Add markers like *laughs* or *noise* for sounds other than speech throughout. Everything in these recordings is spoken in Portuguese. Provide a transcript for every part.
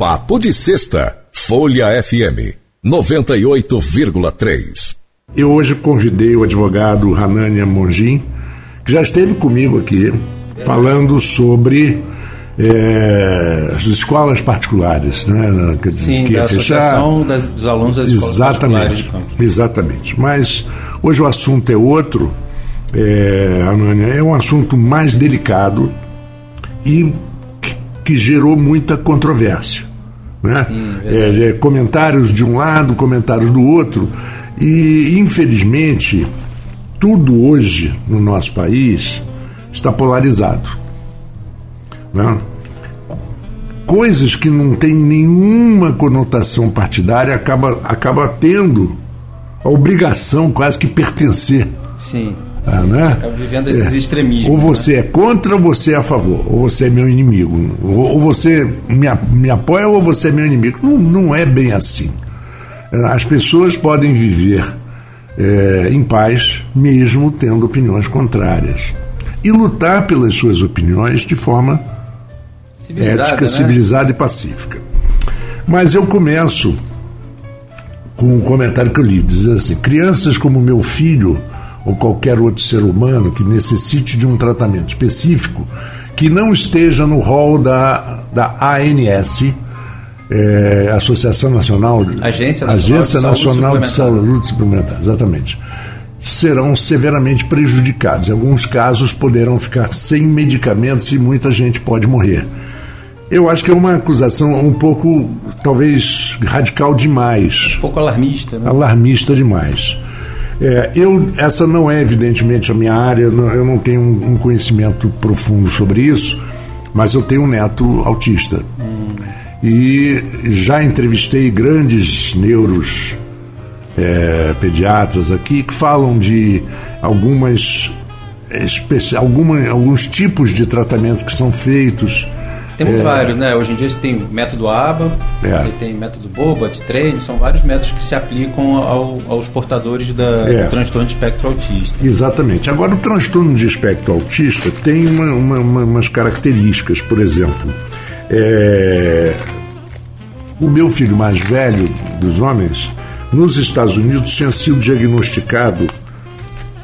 Papo de Sexta, Folha FM 98,3. Eu hoje convidei o advogado Hanania Mongin, que já esteve comigo aqui, falando sobre é, as escolas particulares, né? Quer dizer, Sim, que da Associação das, dos Alunos das Escolas exatamente, Particulares de Campos. Exatamente. Mas hoje o assunto é outro, é, Anânia, é um assunto mais delicado e que gerou muita controvérsia. Né? Sim, é, é, comentários de um lado, comentários do outro, e infelizmente tudo hoje no nosso país está polarizado. Né? Coisas que não têm nenhuma conotação partidária acaba, acaba tendo a obrigação quase que pertencer. Sim. Ah, né? É vivendo esses é. extremismos. Ou você né? é contra ou você é a favor. Ou você é meu inimigo. Ou, ou você me, me apoia ou você é meu inimigo. Não, não é bem assim. As pessoas podem viver é, em paz, mesmo tendo opiniões contrárias. E lutar pelas suas opiniões de forma civilizada, ética, né? civilizada e pacífica. Mas eu começo com um comentário que eu li, dizendo assim: crianças como meu filho ou qualquer outro ser humano que necessite de um tratamento específico que não esteja no rol da, da ANS, é, Associação Nacional, Agência Nacional, Agência Nacional de, Saúde, de Saúde Suplementar, exatamente, serão severamente prejudicados. Em alguns casos poderão ficar sem medicamentos e muita gente pode morrer. Eu acho que é uma acusação um pouco, talvez, radical demais. Um pouco alarmista, né? Alarmista demais. É, eu, essa não é evidentemente a minha área, eu não tenho um, conhecimento profundo sobre isso, mas eu tenho um neto autista. E já entrevistei grandes neuros é, pediatras aqui que falam de algumas alguma, alguns tipos de tratamento que são feitos temos é. vários, né? Hoje em dia você tem método ABA, é. você tem método BOBAT, TRADE, são vários métodos que se aplicam ao, aos portadores da, é. do transtorno de espectro autista. Exatamente. Agora, o transtorno de espectro autista tem uma, uma, uma, umas características, por exemplo, é, o meu filho mais velho dos homens, nos Estados Unidos, tinha sido diagnosticado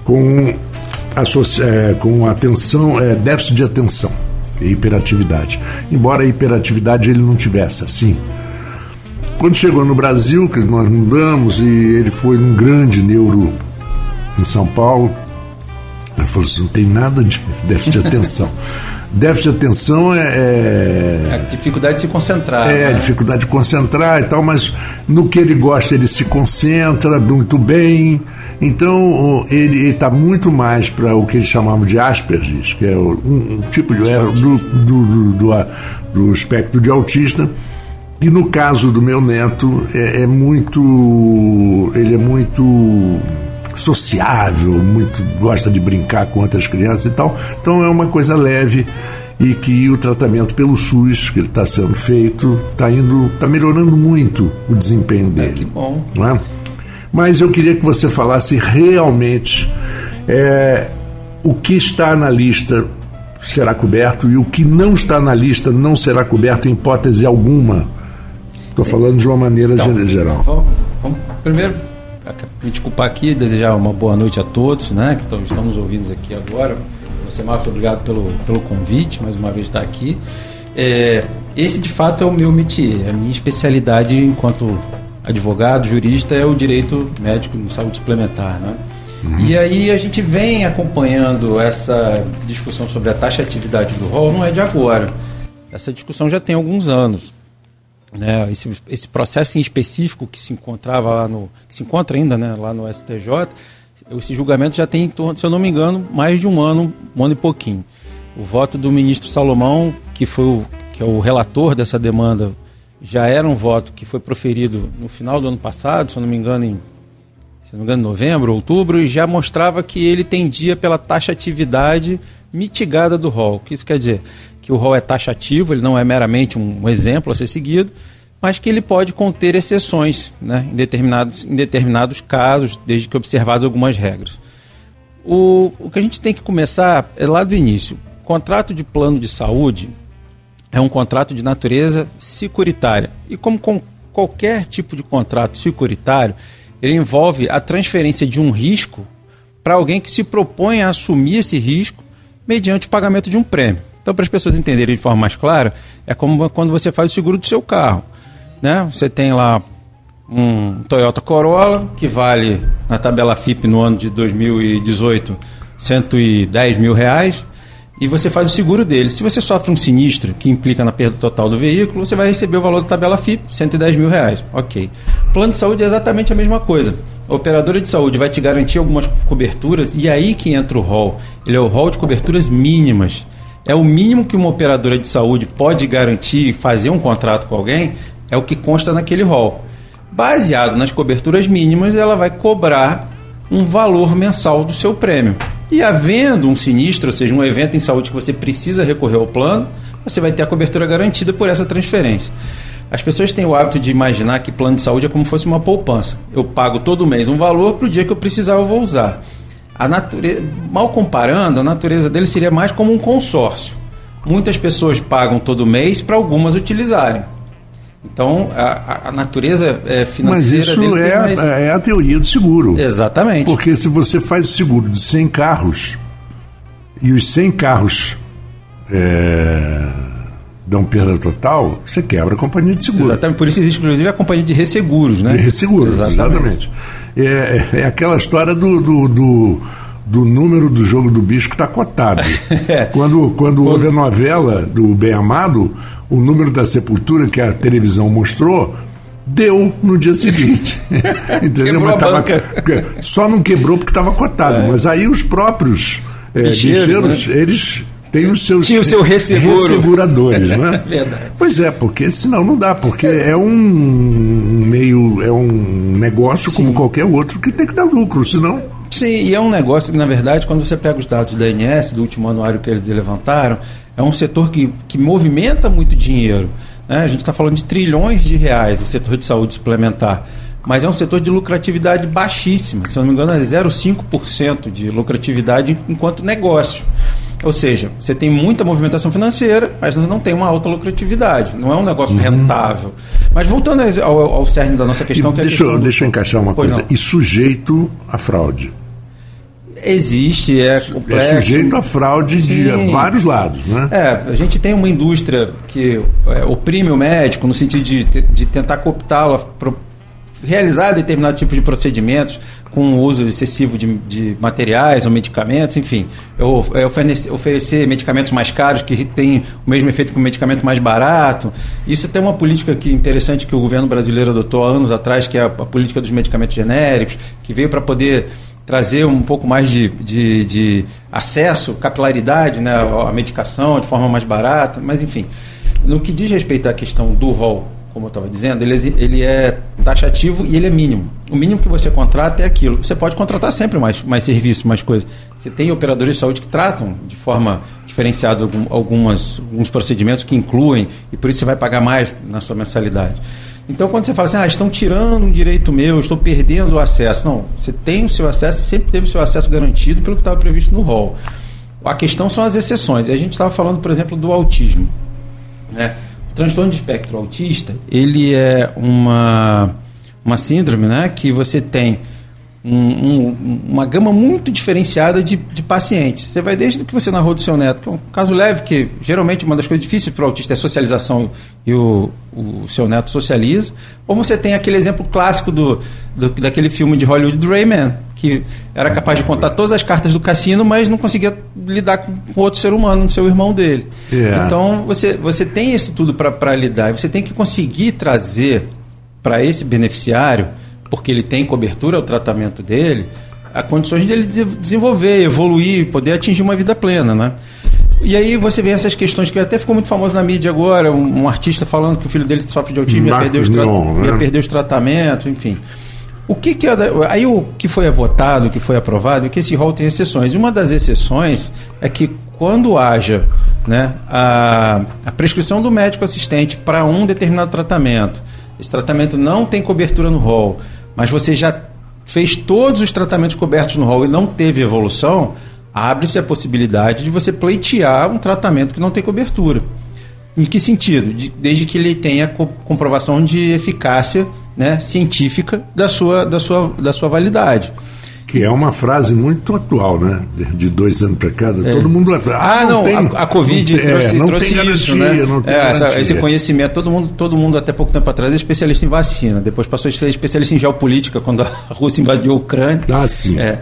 com, é, com atenção, é, déficit de atenção hiperatividade. Embora a hiperatividade ele não tivesse assim. Quando chegou no Brasil, que nós mudamos, e ele foi um grande neuro em São Paulo, ele falou assim, não tem nada de *laughs* déficit de atenção. Déficit de atenção é, é, é. a dificuldade de se concentrar. É, né? a dificuldade de concentrar e tal, mas no que ele gosta ele se concentra muito bem. Então ele está muito mais para o que eles chamavam de Asperger, que é um, um tipo de erro do, do, do, do, do espectro de autista. E no caso do meu neto, é, é muito. ele é muito sociável, muito gosta de brincar com outras crianças e tal. Então é uma coisa leve e que o tratamento pelo SUS que ele está sendo feito está indo, está melhorando muito o desempenho é, dele. É, que bom. Não é? Mas eu queria que você falasse realmente é, o que está na lista será coberto e o que não está na lista não será coberto em hipótese alguma. Estou falando de uma maneira então, geral. Vamos, vamos primeiro me desculpar aqui, desejar uma boa noite a todos, né, que estamos ouvindo aqui agora. Você, Marco, obrigado pelo, pelo convite, mais uma vez estar aqui. É, esse, de fato, é o meu métier, a minha especialidade enquanto advogado, jurista, é o direito médico em saúde suplementar, né? Uhum. E aí a gente vem acompanhando essa discussão sobre a taxa de atividade do rol, não é de agora. Essa discussão já tem alguns anos. Né, esse, esse processo em específico que se encontrava lá no. que se encontra ainda né, lá no STJ, esse julgamento já tem em torno, se eu não me engano, mais de um ano, um ano e pouquinho. O voto do ministro Salomão, que foi o, que é o relator dessa demanda, já era um voto que foi proferido no final do ano passado, se eu não me engano, em se não me engano, novembro, outubro, e já mostrava que ele tendia pela taxatividade mitigada do rol. O que isso quer dizer? Que o rol é taxativo, ele não é meramente um exemplo a ser seguido, mas que ele pode conter exceções né, em, determinados, em determinados casos, desde que observadas algumas regras. O, o que a gente tem que começar é lá do início. Contrato de plano de saúde, é um contrato de natureza securitária. E como com qualquer tipo de contrato securitário, ele envolve a transferência de um risco para alguém que se propõe a assumir esse risco mediante o pagamento de um prêmio. Então, para as pessoas entenderem de forma mais clara, é como quando você faz o seguro do seu carro. Né? Você tem lá um Toyota Corolla que vale na tabela FIP no ano de 2018 110 mil reais e você faz o seguro dele. Se você sofre um sinistro que implica na perda total do veículo, você vai receber o valor da tabela FIP, 110 mil reais. Ok. Plano de saúde é exatamente a mesma coisa. A operadora de saúde vai te garantir algumas coberturas e é aí que entra o rol. Ele é o rol de coberturas mínimas. É o mínimo que uma operadora de saúde pode garantir fazer um contrato com alguém, é o que consta naquele rol. Baseado nas coberturas mínimas, ela vai cobrar um valor mensal do seu prêmio. E havendo um sinistro, ou seja, um evento em saúde que você precisa recorrer ao plano, você vai ter a cobertura garantida por essa transferência. As pessoas têm o hábito de imaginar que plano de saúde é como se fosse uma poupança. Eu pago todo mês um valor para o dia que eu precisar eu vou usar. A natureza, mal comparando, a natureza dele seria mais como um consórcio. Muitas pessoas pagam todo mês para algumas utilizarem. Então, a, a natureza é, financeira Mas isso é, mais... é a teoria do seguro. Exatamente. Porque se você faz o seguro de 100 carros e os 100 carros é, dão perda total, você quebra a companhia de seguro. Exatamente. Por isso existe, inclusive, a companhia de resseguros, né? De resseguros, exatamente. exatamente. É, é, aquela história do, do, do do número do jogo do bicho que está cotado. *laughs* É. quando, quando houve a novela do Bem Amado, o número da sepultura que a televisão mostrou deu no dia seguinte. *laughs* Entendeu? Mas tava, só não quebrou porque estava cotado. É. Mas aí os próprios é, bicheiros, né? eles têm os seus Tinha o seu resseguro. resseguradores, *laughs* né? Verdade. Pois é, porque senão não dá, porque é um meio, é um negócio Sim. como qualquer outro que tem que dar lucro, senão Sim, e é um negócio que, na verdade, quando você pega os dados da INS, do último anuário que eles levantaram, é um setor que, que movimenta muito dinheiro. Né? A gente está falando de trilhões de reais no setor de saúde suplementar. Mas é um setor de lucratividade baixíssima. Se eu não me engano, é 0,5% de lucratividade enquanto negócio. Ou seja, você tem muita movimentação financeira, mas você não tem uma alta lucratividade. Não é um negócio uhum. rentável. Mas voltando ao, ao cerne da nossa questão... que é deixa, eu, deixa eu encaixar uma pois coisa. Não. E sujeito à fraude? Existe, é complexo. É sujeito a fraude Sim. de vários lados, né? É, a gente tem uma indústria que é, oprime o médico no sentido de, de tentar cooptá-lo para realizar determinado tipo de procedimentos com o uso excessivo de, de materiais ou medicamentos, enfim, eu oferecer, oferecer, medicamentos mais caros que têm o mesmo efeito que um medicamento mais barato. Isso tem uma política que interessante que o governo brasileiro adotou há anos atrás, que é a, a política dos medicamentos genéricos, que veio para poder trazer um pouco mais de, de, de acesso, capilaridade né, à medicação de forma mais barata, mas enfim. No que diz respeito à questão do rol, como eu estava dizendo, ele, ele é taxativo e ele é mínimo. O mínimo que você contrata é aquilo. Você pode contratar sempre mais, mais serviços, mais coisas. Você tem operadores de saúde que tratam de forma diferenciada algumas, alguns procedimentos que incluem, e por isso você vai pagar mais na sua mensalidade. Então, quando você fala assim, ah, estão tirando um direito meu, estou perdendo o acesso. Não, você tem o seu acesso, sempre teve o seu acesso garantido pelo que estava previsto no rol. A questão são as exceções. A gente estava falando, por exemplo, do autismo. Né? O transtorno de espectro autista, ele é uma, uma síndrome né, que você tem um, um, uma gama muito diferenciada de, de, pacientes. Você vai desde o que você narrou do seu neto, que é um caso leve, que geralmente uma das coisas difíceis para o autista é a socialização e o, o seu neto socializa, ou você tem aquele exemplo clássico do, do, daquele filme de Hollywood do Rayman, que era capaz de contar todas as cartas do cassino, mas não conseguia lidar com, outro ser humano, seu irmão dele. Yeah. Então você, você tem isso tudo para lidar, e você tem que conseguir trazer para esse beneficiário porque ele tem cobertura ao tratamento dele, a condições dele desenvolver, evoluir, poder atingir uma vida plena, né? E aí você vê essas questões que até ficou muito famoso na mídia agora, um, um artista falando que o filho dele sofre de autismo, ia perder, os né? ia perder os tratamentos, enfim. O que, que é, aí o que foi votado, o que foi aprovado, é que esse rol tem exceções. E uma das exceções é que quando haja né, a, a prescrição do médico assistente para um determinado tratamento, esse tratamento não tem cobertura no rol, mas você já fez todos os tratamentos cobertos no rol e não teve evolução, abre-se a possibilidade de você pleitear um tratamento que não tem cobertura. Em que sentido? De, desde que ele tenha co comprovação de eficácia né, científica da sua, da, sua, da sua validade. Que é uma frase muito atual, né? De dois anos para cá, é. todo mundo. Ah, ah não, não tem, a, a, Covid não, trouxe, é, não trouxe tem garantia, isso, né? Não tem é, esse conhecimento, todo mundo, todo mundo até pouco tempo atrás é especialista em vacina, depois passou a ser especialista em geopolítica quando a *laughs* Rússia invadiu a Ucrânia. Ah, sim. É.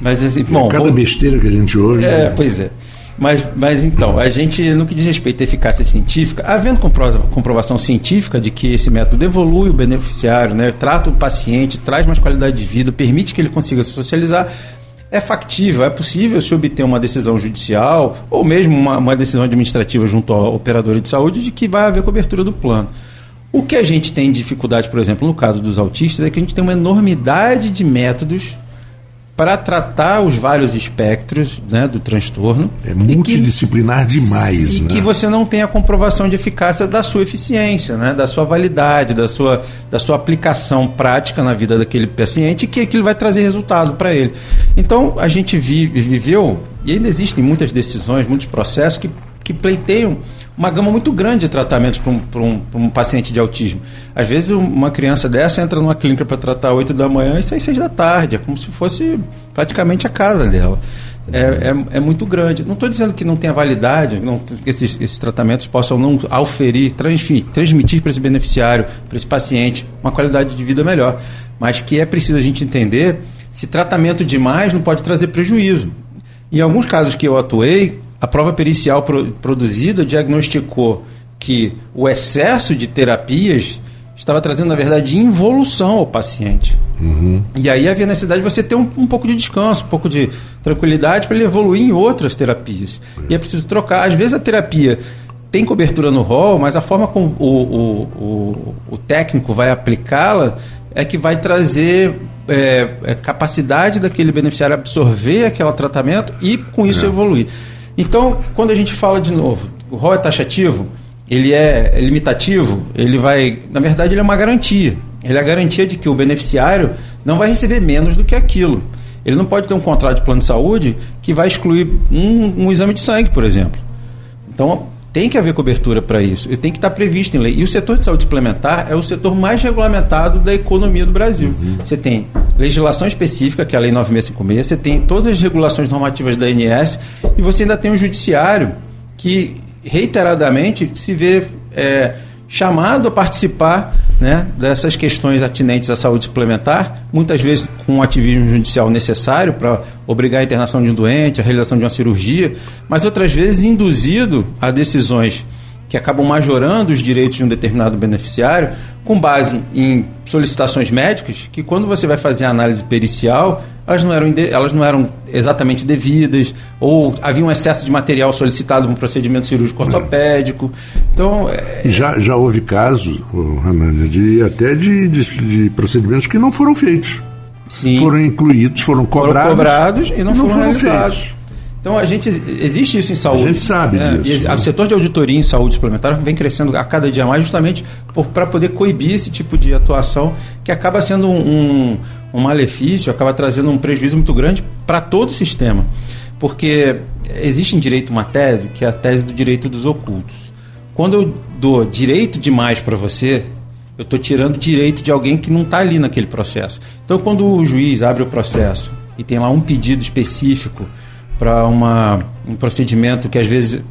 Mas assim, bom, cada vamos... besteira que a gente ouve. É, né? pois é. Mas, mas então, a gente, no que diz respeito à eficácia científica, havendo comprovação científica de que esse método evolui o beneficiário, né, trata o paciente, traz mais qualidade de vida, permite que ele consiga se socializar, é factível, é possível se obter uma decisão judicial ou mesmo uma, uma decisão administrativa junto ao operador de saúde de que vai haver cobertura do plano. O que a gente tem dificuldade, por exemplo, no caso dos autistas, é que a gente tem uma enormidade de métodos para tratar os vários espectros né, do transtorno. É multidisciplinar que, demais. E né? que você não tem a comprovação de eficácia da sua eficiência, né, da sua validade, da sua, da sua aplicação prática na vida daquele paciente, que aquilo vai trazer resultado para ele. Então, a gente vive, viveu, e ainda existem muitas decisões, muitos processos que, que pleiteiam uma gama muito grande de tratamentos para um, um, um, paciente de autismo. Às vezes uma criança dessa entra numa clínica para tratar 8 da manhã e sai 6 da tarde. É como se fosse praticamente a casa dela. É, é, é muito grande. Não estou dizendo que não tenha validade, não, que esses, esses tratamentos possam não auferir, transmitir, transmitir para esse beneficiário, para esse paciente, uma qualidade de vida melhor. Mas que é preciso a gente entender se tratamento demais não pode trazer prejuízo. Em alguns casos que eu atuei, a prova pericial pro, produzida diagnosticou que o excesso de terapias estava trazendo, na verdade, involução ao paciente. Uhum. E aí havia necessidade de você ter um, um pouco de descanso, um pouco de tranquilidade para ele evoluir em outras terapias. E é preciso trocar. Às vezes a terapia tem cobertura no rol, mas a forma como o, o, o, o técnico vai aplicá-la é que vai trazer é, é, capacidade daquele beneficiário absorver aquele tratamento e com isso é. evoluir. Então, quando a gente fala de novo, o rol é taxativo, ele é limitativo, ele vai. Na verdade, ele é uma garantia. Ele é a garantia de que o beneficiário não vai receber menos do que aquilo. Ele não pode ter um contrato de plano de saúde que vai excluir um, um exame de sangue, por exemplo. Então, tem que haver cobertura para isso. E tem que estar previsto em lei. E o setor de saúde suplementar é o setor mais regulamentado da economia do Brasil. Uhum. Você tem legislação específica, que é a Lei 9656, você tem todas as regulações normativas da ANS e você ainda tem um judiciário que reiteradamente se vê é, chamado a participar né, dessas questões atinentes à saúde suplementar, muitas vezes com um ativismo judicial necessário para obrigar a internação de um doente, a realização de uma cirurgia, mas outras vezes induzido a decisões que acabam majorando os direitos de um determinado beneficiário com base em solicitações médicas que quando você vai fazer a análise pericial elas não eram, elas não eram exatamente devidas, ou havia um excesso de material solicitado para um procedimento cirúrgico ortopédico. Então, é... já, já houve casos, Ranânia, de, até de, de, de procedimentos que não foram feitos. Sim. Foram incluídos, foram cobrados. Foram cobrados e não, não foram, foram feitos. Então a gente existe isso em saúde. A gente sabe né? disso. E o setor de auditoria em saúde suplementar vem crescendo a cada dia mais justamente para poder coibir esse tipo de atuação que acaba sendo um, um, um malefício, acaba trazendo um prejuízo muito grande para todo o sistema. Porque existe em direito uma tese que é a tese do direito dos ocultos. Quando eu dou direito demais para você, eu estou tirando direito de alguém que não está ali naquele processo. Então, quando o juiz abre o processo e tem lá um pedido específico para um procedimento que às vezes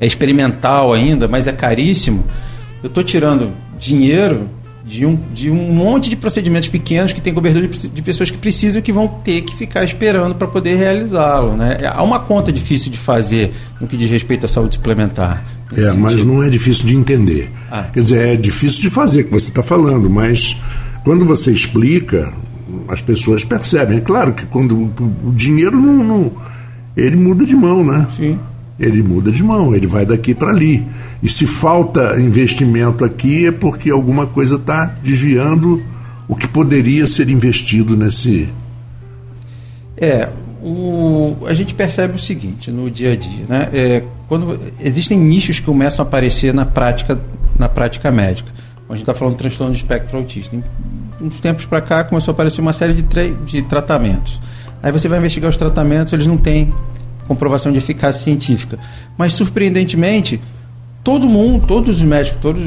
é experimental ainda, mas é caríssimo, eu estou tirando dinheiro de um, de um monte de procedimentos pequenos que tem cobertura de, de pessoas que precisam e que vão ter que ficar esperando para poder realizá-lo. Né? Há uma conta difícil de fazer no que diz respeito à saúde suplementar. É, sentido. mas não é difícil de entender. Ah. Quer dizer, é difícil de fazer, que você está falando, mas quando você explica, as pessoas percebem. É claro que quando o dinheiro não, não ele muda de mão, né? Sim. Ele muda de mão, ele vai daqui para ali. E se falta investimento aqui é porque alguma coisa está desviando o que poderia ser investido nesse. É, o, a gente percebe o seguinte no dia a dia, né? É, quando existem nichos que começam a aparecer na prática, na prática médica. A gente está falando de transtorno de espectro autista. Em uns tempos para cá começou a aparecer uma série de, de tratamentos. Aí você vai investigar os tratamentos, eles não têm comprovação de eficácia científica. Mas, surpreendentemente, todo mundo, todos os médicos, todos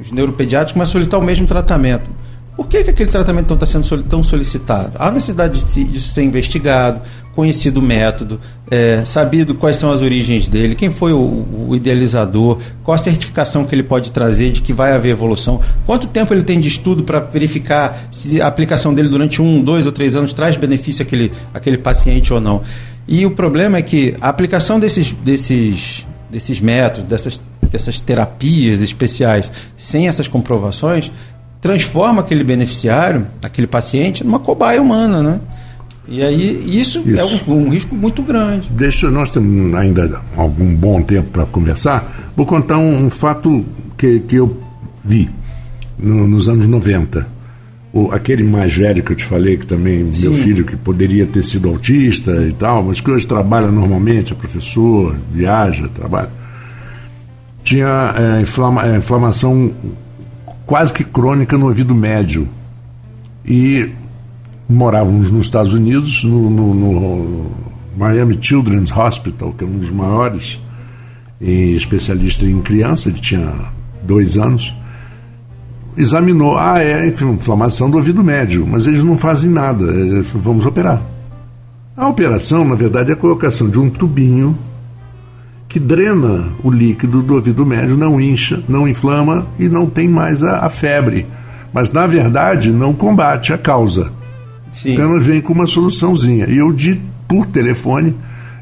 os neuropediátricos começam a solicitar o mesmo tratamento. Por que, que aquele tratamento está sendo tão solicitado? Há necessidade de, de ser investigado, conhecido o método, é, sabido quais são as origens dele, quem foi o, o, idealizador, qual a certificação que ele pode trazer de que vai haver evolução, quanto tempo ele tem de estudo para verificar se a aplicação dele durante um, dois ou três anos traz benefício àquele, àquele paciente ou não. E o problema é que a aplicação desses, desses, desses métodos, dessas, dessas terapias especiais, sem essas comprovações, transforma aquele beneficiário, aquele paciente, numa cobaia humana, né? E aí isso, isso. é um, um, risco muito grande. Deixa, nós temos ainda algum bom tempo para conversar. Vou contar um, um, fato que, que eu vi no, nos anos 90. O, aquele mais velho que eu te falei, que também, Sim. meu filho, que poderia ter sido autista e tal, mas que hoje trabalha normalmente, é professor, viaja, trabalha. Tinha é, inflama, é, inflamação quase que crônica no ouvido médio. E morávamos nos Estados Unidos, no, no, no Miami Children's Hospital, que é um dos maiores especialista em criança, ele tinha dois anos, examinou, ah, é inflamação do ouvido médio, mas eles não fazem nada, vamos operar. A operação, na verdade, é a colocação de um tubinho que drena o líquido do ouvido médio, não incha, não inflama e não tem mais a, a febre. Mas, na verdade, não combate a causa. Sim. Então vem com uma soluçãozinha. E eu, de, por telefone,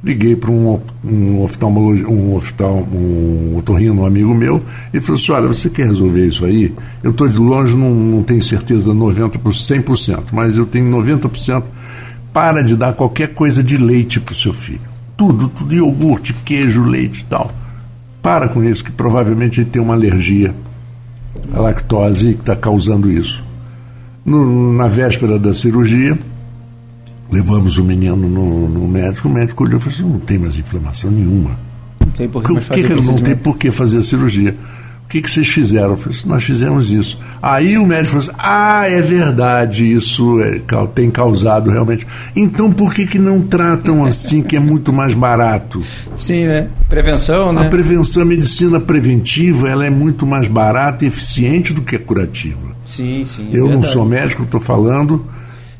liguei para um, um oftalmologista, um oftal, um otorrino, um amigo meu, e falou assim, olha, você quer resolver isso aí? Eu estou de longe, não, não tenho certeza 90%, 100%, mas eu tenho 90%. Para de dar qualquer coisa de leite para o seu filho tudo, tudo, iogurte, queijo, leite e tal. Para com isso, que provavelmente ele tem uma alergia à lactose que está causando isso. No, na véspera da cirurgia, levamos o menino no, no médico, o médico olhou e falou assim, não tem mais inflamação nenhuma. Não tem por que, que, que não tem por que fazer a cirurgia que, que vocês fizeram? Eu falei, nós fizemos isso. Aí o médico falou assim, ah, é verdade, isso é, tem causado realmente. Então por que, que não tratam assim, que é muito mais barato? Sim, né? Prevenção, né? A prevenção, a medicina preventiva, ela é muito mais barata e eficiente do que a curativa. Sim, sim. É eu não sou médico, estou falando,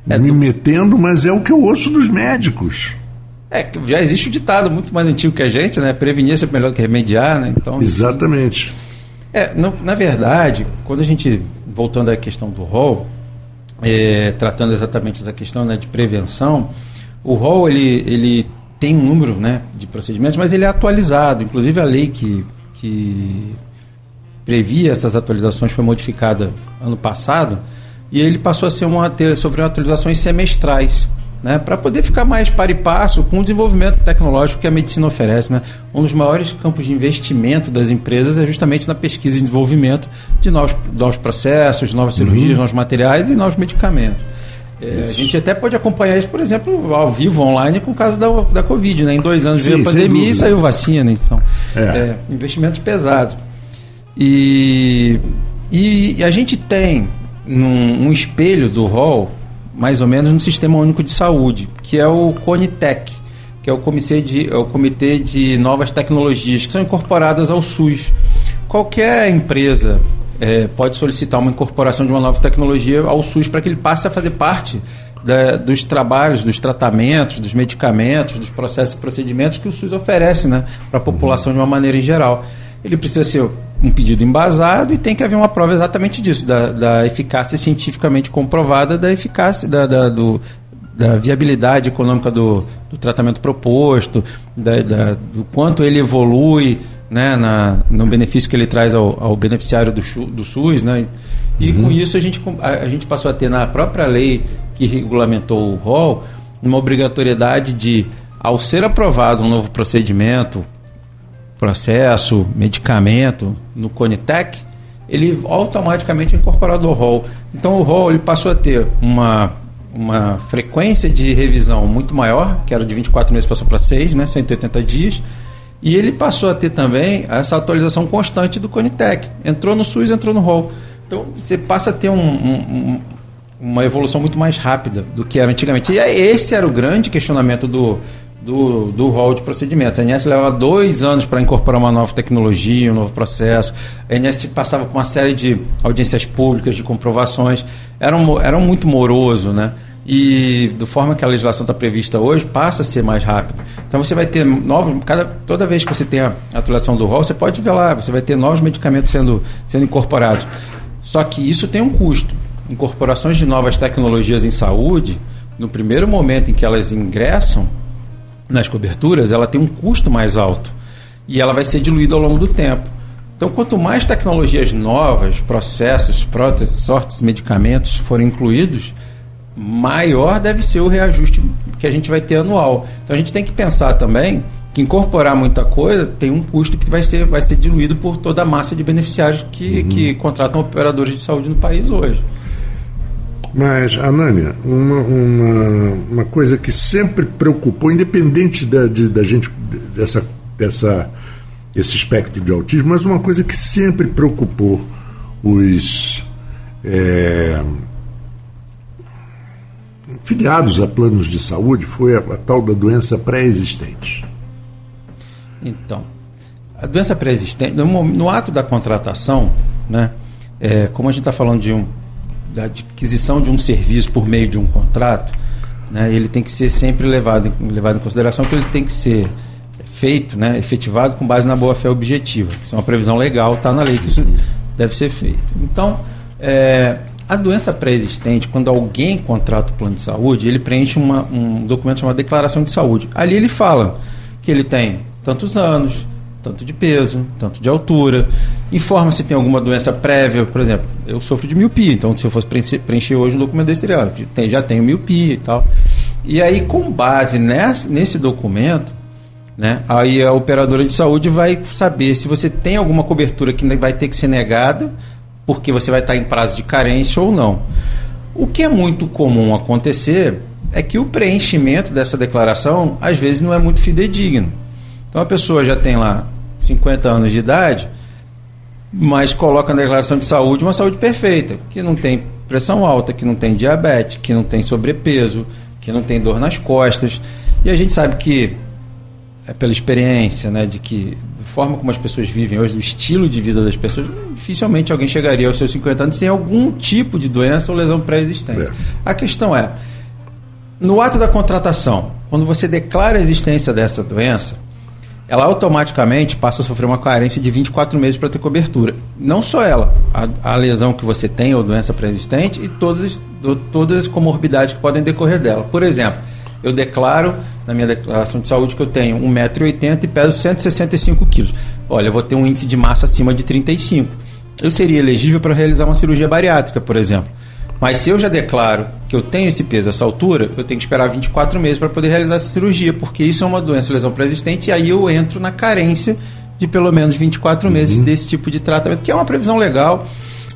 é me do... metendo, mas é o que eu ouço dos médicos. É, já existe o um ditado muito mais antigo que a gente, né? Prevenir é melhor que remediar, né? Então, Exatamente. É, não, na verdade, quando a gente, voltando à questão do rol, é, tratando exatamente essa questão né, de prevenção, o rol ele, ele tem um número né, de procedimentos, mas ele é atualizado. Inclusive a lei que, que previa essas atualizações foi modificada ano passado e ele passou a ser uma, ter, sobre atualizações semestrais né, para poder ficar mais para e passo com o desenvolvimento tecnológico que a medicina oferece. Né? Um dos maiores campos de investimento das empresas é justamente na pesquisa e desenvolvimento de novos, novos processos, novas cirurgias, uhum. novos materiais e novos medicamentos. É, a gente até pode acompanhar isso, por exemplo, ao vivo, online, com o caso da, da Covid. Né? Em dois anos Sim, veio a pandemia e saiu vacina. Então, é. É, investimentos pesados. E, e a gente tem num, um espelho do rol mais ou menos no Sistema Único de Saúde, que é o CONITEC, que é o Comitê de, é o Comitê de Novas Tecnologias, que são incorporadas ao SUS. Qualquer empresa é, pode solicitar uma incorporação de uma nova tecnologia ao SUS para que ele passe a fazer parte da, dos trabalhos, dos tratamentos, dos medicamentos, dos processos e procedimentos que o SUS oferece né, para a população de uma maneira em geral. Ele precisa ser um pedido embasado e tem que haver uma prova exatamente disso, da, da eficácia cientificamente comprovada da eficácia, da, da, do, da viabilidade econômica do, do tratamento proposto, da, da, do quanto ele evolui né, na, no benefício que ele traz ao, ao beneficiário do, do SUS. Né, e uhum. com isso a gente, a, a, gente passou a ter na própria lei que regulamentou o rol uma obrigatoriedade de, ao ser aprovado um novo procedimento, processo, medicamento no Conitec, ele automaticamente é incorporado ao rol. Então o rol ele passou a ter uma, uma frequência de revisão muito maior, que era de 24 meses passou para 6, né, 180 dias, e ele passou a ter também essa atualização constante do Conitec. Entrou no SUS, entrou no rol. Então você passa a ter um, um, uma evolução muito mais rápida do que era antigamente. E esse era o grande questionamento do, do, do rol de procedimentos. A INS leva dois anos para incorporar uma nova tecnologia, um novo processo. A INS passava por uma série de audiências públicas, de comprovações. Era, um, era muito moroso, né? E da forma que a legislação está prevista hoje, passa a ser mais rápido. Então você vai ter novos, cada, toda vez que você tem a atualização do rol, você pode ver lá, você vai ter novos medicamentos sendo, sendo incorporados. Só que isso tem um custo. Incorporações de novas tecnologias em saúde, no primeiro momento em que elas ingressam, nas coberturas, ela tem um custo mais alto e ela vai ser diluída ao longo do tempo. Então, quanto mais tecnologias novas, processos, próteses, sortes, medicamentos forem incluídos, maior deve ser o reajuste que a gente vai ter anual. Então, a gente tem que pensar também que incorporar muita coisa tem um custo que vai ser, vai ser diluído por toda a massa de beneficiários que, uhum. que contratam operadores de saúde no país hoje. Mas, Anânia, uma, uma, uma coisa que sempre preocupou, independente da, de, da gente, dessa, dessa, esse espectro de autismo, mas uma coisa que sempre preocupou os é, filiados a planos de saúde foi a, a tal da doença pré-existente. Então, a doença pré-existente, no, no, ato da contratação, né, é, como a gente está falando de um da adquisição de um serviço por meio de um contrato, né, ele tem que ser sempre levado, levado em consideração que ele tem que ser feito, né, efetivado com base na boa-fé objetiva. Isso é uma previsão legal, está na lei que isso deve ser feito. Então, é, a doença pré-existente, quando alguém contrata o plano de saúde, ele preenche uma, um documento chamado Declaração de Saúde. Ali ele fala que ele tem tantos anos, tanto de peso, tanto de altura. Informa se tem alguma doença prévia, por exemplo, eu sofro de miopia, então se eu fosse preencher hoje um documento desse, já tenho miopia e tal. E aí, com base nesse, nesse documento, né, aí a operadora de saúde vai saber se você tem alguma cobertura que vai ter que ser negada, porque você vai estar em prazo de carência ou não. O que é muito comum acontecer é que o preenchimento dessa declaração às vezes não é muito fidedigno. Então a pessoa já tem lá 50 anos de idade, mas coloca na declaração de saúde uma saúde perfeita, que não tem pressão alta, que não tem diabetes, que não tem sobrepeso, que não tem dor nas costas. E a gente sabe que é pela experiência, né, de que da forma como as pessoas vivem hoje, do estilo de vida das pessoas, dificilmente alguém chegaria aos seus 50 anos sem algum tipo de doença ou lesão pré-existente. É. A questão é, no ato da contratação, quando você declara a existência dessa doença, ela automaticamente passa a sofrer uma carência de 24 meses para ter cobertura. Não só ela, a, a lesão que você tem ou doença pré-existente e todas, todas as comorbidades que podem decorrer dela. Por exemplo, eu declaro na minha declaração de saúde que eu tenho 1,80m e peso 165 kg. Olha, eu vou ter um índice de massa acima de 35. Eu seria elegível para realizar uma cirurgia bariátrica, por exemplo. Mas se eu já declaro que eu tenho esse peso, essa altura, eu tenho que esperar 24 meses para poder realizar essa cirurgia, porque isso é uma doença lesão pré-existente e aí eu entro na carência de pelo menos 24 uhum. meses desse tipo de tratamento, que é uma previsão legal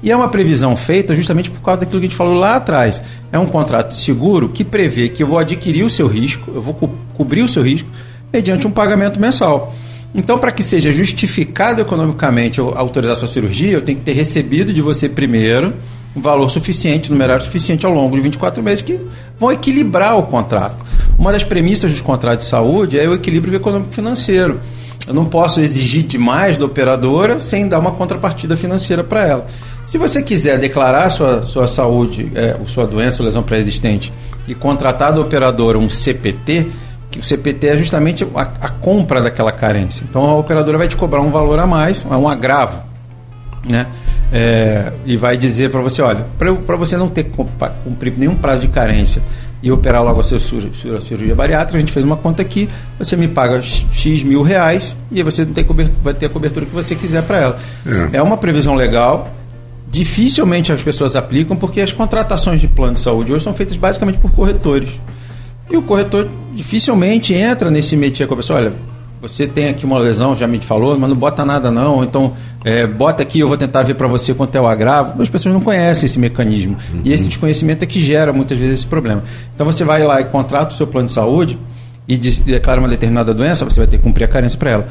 e é uma previsão feita justamente por causa daquilo que a gente falou lá atrás. É um contrato seguro que prevê que eu vou adquirir o seu risco, eu vou co cobrir o seu risco mediante um pagamento mensal. Então, para que seja justificado economicamente a autorizar a sua cirurgia, eu tenho que ter recebido de você primeiro um valor suficiente, numerário suficiente ao longo de 24 meses que vão equilibrar o contrato. Uma das premissas dos contratos de saúde é o equilíbrio econômico-financeiro. Eu não posso exigir demais da operadora sem dar uma contrapartida financeira para ela. Se você quiser declarar sua, sua saúde, é, sua doença ou lesão pré-existente e contratar da operadora um CPT, que o CPT é justamente a, a, compra daquela carência. Então a operadora vai te cobrar um valor a mais, um agravo, né? É, e vai dizer para você, olha, para você não ter cumprido nenhum prazo de carência e operar logo a sua cirurgia, bariátrica, a gente fez uma conta aqui, você me paga X mil reais e aí você tem vai ter a cobertura que você quiser para ela. É. é uma previsão legal, dificilmente as pessoas aplicam porque as contratações de plano de saúde hoje são feitas basicamente por corretores. E o corretor dificilmente entra nesse métier com a pessoa, olha, você tem aqui uma lesão, já me falou, mas não bota nada não, então é, bota aqui, eu vou tentar ver para você quanto é o agravo. As pessoas não conhecem esse mecanismo. Uhum. E esse desconhecimento é que gera muitas vezes esse problema. Então você vai lá e contrata o seu plano de saúde e declara uma determinada doença, você vai ter que cumprir a carência para ela.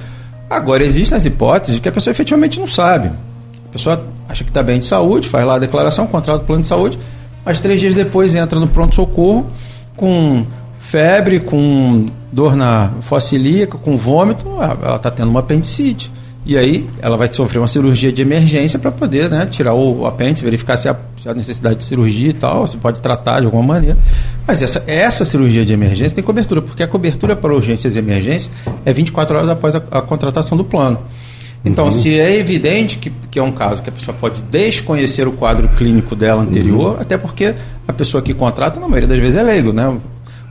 Agora, existem as hipóteses que a pessoa efetivamente não sabe. A pessoa acha que está bem de saúde, faz lá a declaração, contrata o plano de saúde, mas três dias depois entra no pronto-socorro com febre, com dor na fossa ilíaca, com vômito, ela está tendo uma apendicite. E aí ela vai sofrer uma cirurgia de emergência para poder né, tirar o apêndice, verificar se há, se há, necessidade de cirurgia e tal, se pode tratar de alguma maneira. Mas essa, essa cirurgia de emergência tem cobertura, porque a cobertura para urgências e emergências é 24 horas após a, a contratação do plano. Então, uhum. se é evidente que, que é um caso que a pessoa pode desconhecer o quadro clínico dela anterior, uhum. até porque a pessoa que contrata, na maioria das vezes, é leigo, né?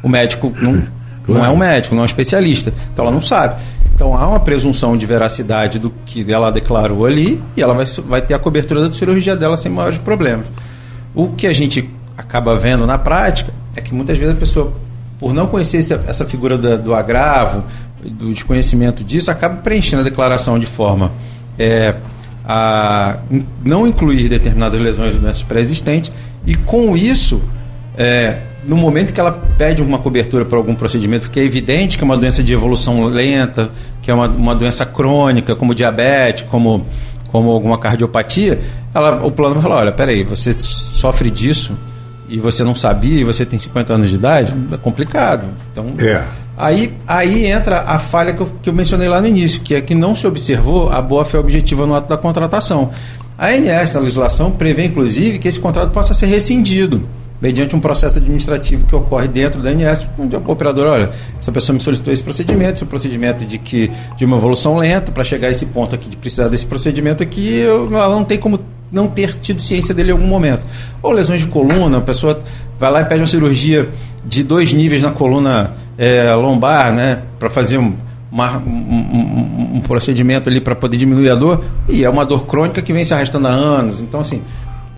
O médico não, claro. não é um médico, não é um especialista. Então, ela não sabe. Então há uma presunção de veracidade do que ela declarou ali e ela vai, vai ter a cobertura da cirurgia dela sem maiores problemas. O que a gente acaba vendo na prática é que muitas vezes a pessoa, por não conhecer essa figura do, do agravo, do desconhecimento disso, acaba preenchendo a declaração de forma é, a não incluir determinadas lesões ou doenças pré-existentes e com isso é, no momento que ela pede uma cobertura para algum procedimento que é evidente que é uma doença de evolução lenta, que é uma, uma doença crônica, como diabetes, como, como alguma cardiopatia, ela, o plano vai falar, olha, peraí, você sofre disso e você não sabia e você tem 50 anos de idade, é complicado. Então, é. aí, aí entra a falha que eu, que eu mencionei lá no início, que é que não se observou a boa-fé objetiva no ato da contratação. A ANS, a legislação, prevê inclusive que esse contrato possa ser rescindido mediante um processo administrativo que ocorre dentro da ANS, onde o operador, olha, essa pessoa me solicitou esse procedimento, esse procedimento de que de uma evolução lenta, para chegar a esse ponto aqui de precisar desse procedimento aqui, eu, ela não tem como não ter tido ciência dele em algum momento. Ou lesões de coluna, a pessoa vai lá e pede uma cirurgia de dois níveis na coluna é, lombar, né, para fazer um, uma, um, um, procedimento ali para poder diminuir a dor, e é uma dor crônica que vem se arrastando há anos. Então, assim,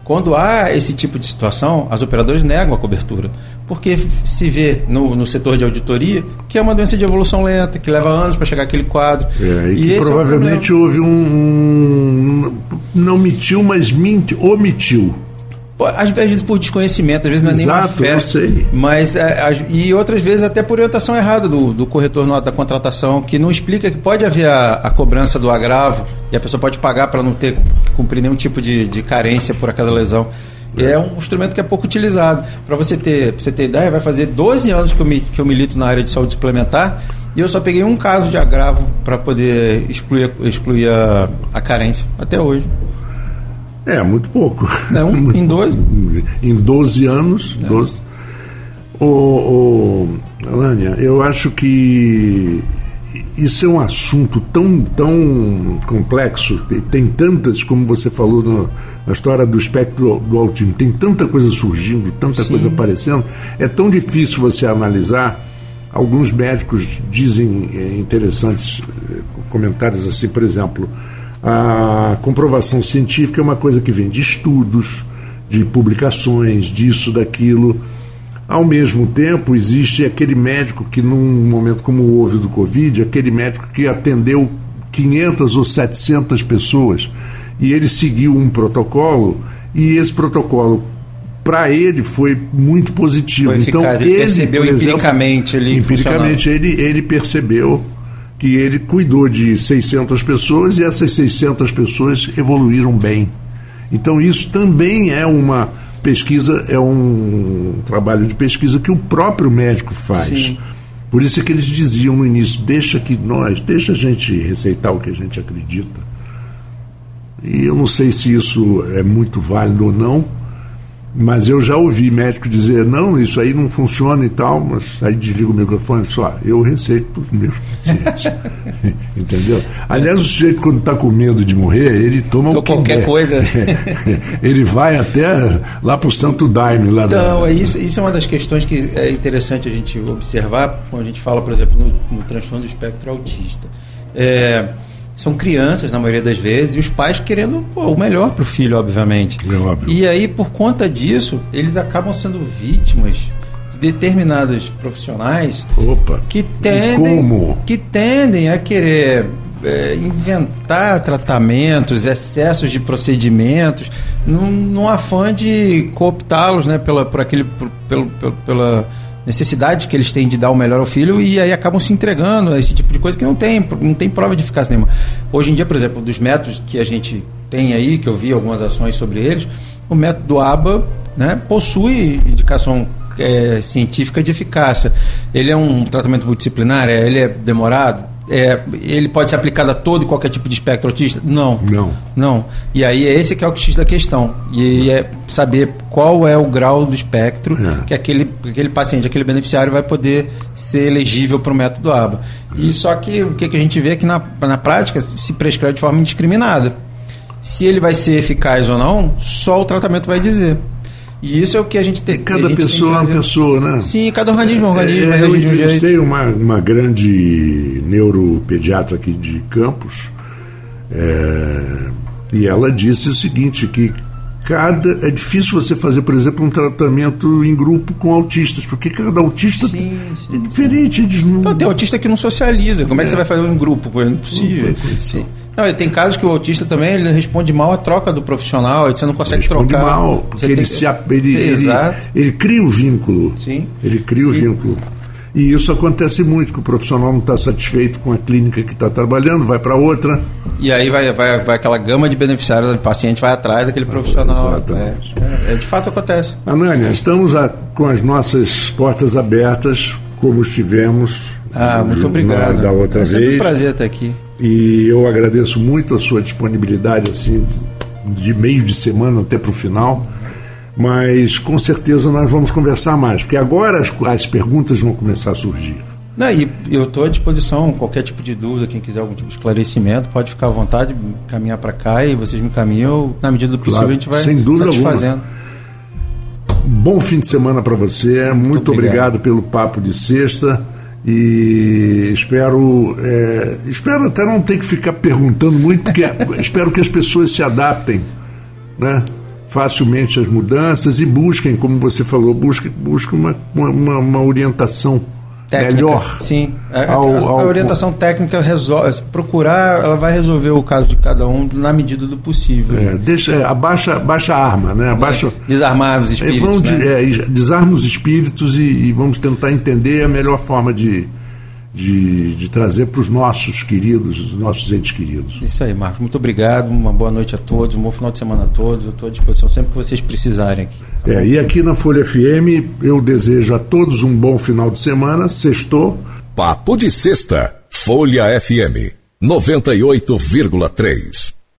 quando há esse tipo de situação, as operadoras negam a cobertura, porque se vê no, no setor de auditoria que é uma doença de evolução lenta, que leva anos para chegar aquele quadro. É, e, e que provavelmente é houve um, um, Não mentiu, mas mente, omitiu às vezes por desconhecimento, às vezes não é Exato, nem uma fé, sei. mas é, e outras vezes até por orientação errada do, do corretor da contratação, que não explica que pode haver a, a cobrança do agravo e a pessoa pode pagar para não ter cumprir nenhum tipo de, de carência por aquela lesão. É. é um instrumento que é pouco utilizado. Para você ter, pra você ter ideia, vai fazer 12 anos que eu, me, que eu milito na área de saúde suplementar e eu só peguei um caso de agravo para poder excluir, excluir a, a carência até hoje. É, muito pouco. É um, *laughs* em dois? Em 12 anos. É. 12. Ô, ô, Alânia, eu acho que isso é um assunto tão, tão complexo, tem tantas, como você falou no, na história do espectro do autismo, tem tanta coisa surgindo, tanta Sim. coisa aparecendo, é tão difícil você analisar. Alguns médicos dizem é, interessantes é, comentários assim, por exemplo, a comprovação científica é uma coisa que vem de estudos, de publicações, disso, daquilo. Ao mesmo tempo, existe aquele médico que, num momento como houve do Covid, aquele médico que atendeu 500 ou 700 pessoas e ele seguiu um protocolo e esse protocolo para ele foi muito positivo. Foi então ele, percebeu exemplo, empiricamente, ele empiricamente ele, ele percebeu que ele cuidou de 600 pessoas e essas 600 pessoas evoluíram bem. Então isso também é uma pesquisa, é um trabalho de pesquisa que o próprio médico faz. Sim. Por isso é que eles diziam no início, deixa que nós, deixa a gente receitar o que a gente acredita. E eu não sei se isso é muito válido ou não, mas eu já ouvi médico dizer, não, isso aí não funciona e tal, mas aí desliga o microfone só, eu receito para os meus pacientes. *laughs* Entendeu? Aliás, o sujeito quando está com medo de morrer, ele toma o que qualquer quer. coisa. *laughs* ele vai até lá para o Santo Daime. Lá então, da... é isso, isso é uma das questões que é interessante a gente observar quando a gente fala, por exemplo, no, no transtorno do espectro autista. É, são crianças na maioria das vezes e os pais querendo pô, o melhor para o filho, obviamente. É óbvio. E aí, por conta disso, eles acabam sendo vítimas de determinados profissionais Opa. que tendem, que tendem a querer é, inventar tratamentos, excessos de procedimentos, num, num afã de cooptá-los né, pela, por aquele, por, pelo, pela necessidade que eles têm de dar o melhor ao filho e aí acabam se entregando a esse tipo de coisa que não tem, não tem prova de eficácia nenhuma. Hoje em dia, por exemplo, dos métodos que a gente tem aí, que eu vi algumas ações sobre eles, o método ABA né, possui indicação é, científica de eficácia. Ele é um tratamento multidisciplinar, é, ele é demorado, é, ele pode ser aplicado a todo e qualquer tipo de espectro autista? Não. Não. Não. E aí é esse que é o X da questão. E é saber qual é o grau do espectro É. que aquele, aquele paciente, aquele beneficiário vai poder ser elegível para o método ABA. E só que o que, que a gente vê é que na, na prática se prescreve de forma indiscriminada. Se ele vai ser eficaz ou não, só o tratamento vai dizer. E isso é o que a gente tem. Cada gente pessoa é uma pessoa, né? Sim, cada organismo é um organismo. É, reage eu entrevistei uma, uma grande neuropediatra aqui de Campos é, e ela disse o seguinte, que cada é difícil você fazer, por exemplo, um tratamento em grupo com autistas, porque cada autista Sim, sim. é diferente. Eles não, Não, tem autista que não socializa. Como é que você vai fazer um grupo? Pô, É impossível. Não tem. Não, tem casos que o autista também ele responde mal à troca do profissional, você não consegue responde trocar. mal, porque tem ele, que- se, ele, ele, ele cria o vínculo. Sim. Ele cria o E- vínculo. E isso acontece muito, que o profissional não está satisfeito com a clínica que está trabalhando, vai para outra. E aí vai, vai, vai aquela gama de beneficiários, o paciente vai atrás daquele profissional. exatamente. É, é, de fato acontece. Anânia, estamos a- com as nossas portas abertas, como estivemos Ah, muito na- obrigado. da outra é vez. um prazer estar aqui. E eu agradeço muito a sua disponibilidade, assim, de meio de semana até para o final. Mas com certeza nós vamos conversar mais, porque agora as, as perguntas vão começar a surgir. Não, e eu estou à disposição, qualquer tipo de dúvida, quem quiser algum tipo de esclarecimento, pode ficar à vontade, caminhar para cá e vocês me caminham, na medida do possível Claro, a gente vai sem dúvida alguma. satisfazendo. Bom fim de semana para você. Muito, obrigado. obrigado. pelo papo de sexta. E espero, é, espero até não ter que ficar perguntando muito, porque *laughs* espero que as pessoas se adaptem né, facilmente às mudanças e busquem, como você falou, busquem, busquem uma, uma, uma orientação Técnica, melhor. Sim. A, ao- a- a ao- orientação técnica resolve. Procurar, ela vai resolver o caso de cada um na medida do possível. É, deixa, é, abaixa, abaixa a arma, né? Abaixa, Desarmar os É, espíritos. vamos de- né? é, desarma os espíritos e, e vamos tentar entender a melhor forma de, de, de trazer para os nossos queridos, os nossos entes queridos. Isso aí, Marcos. Muito obrigado. Uma boa noite a todos. Um bom final de semana a todos. Eu estou à disposição sempre que vocês precisarem aqui. É, e aqui na Folha FM eu desejo a todos um bom final de semana. Sextou. Papo de Sexta, Folha FM 98,3.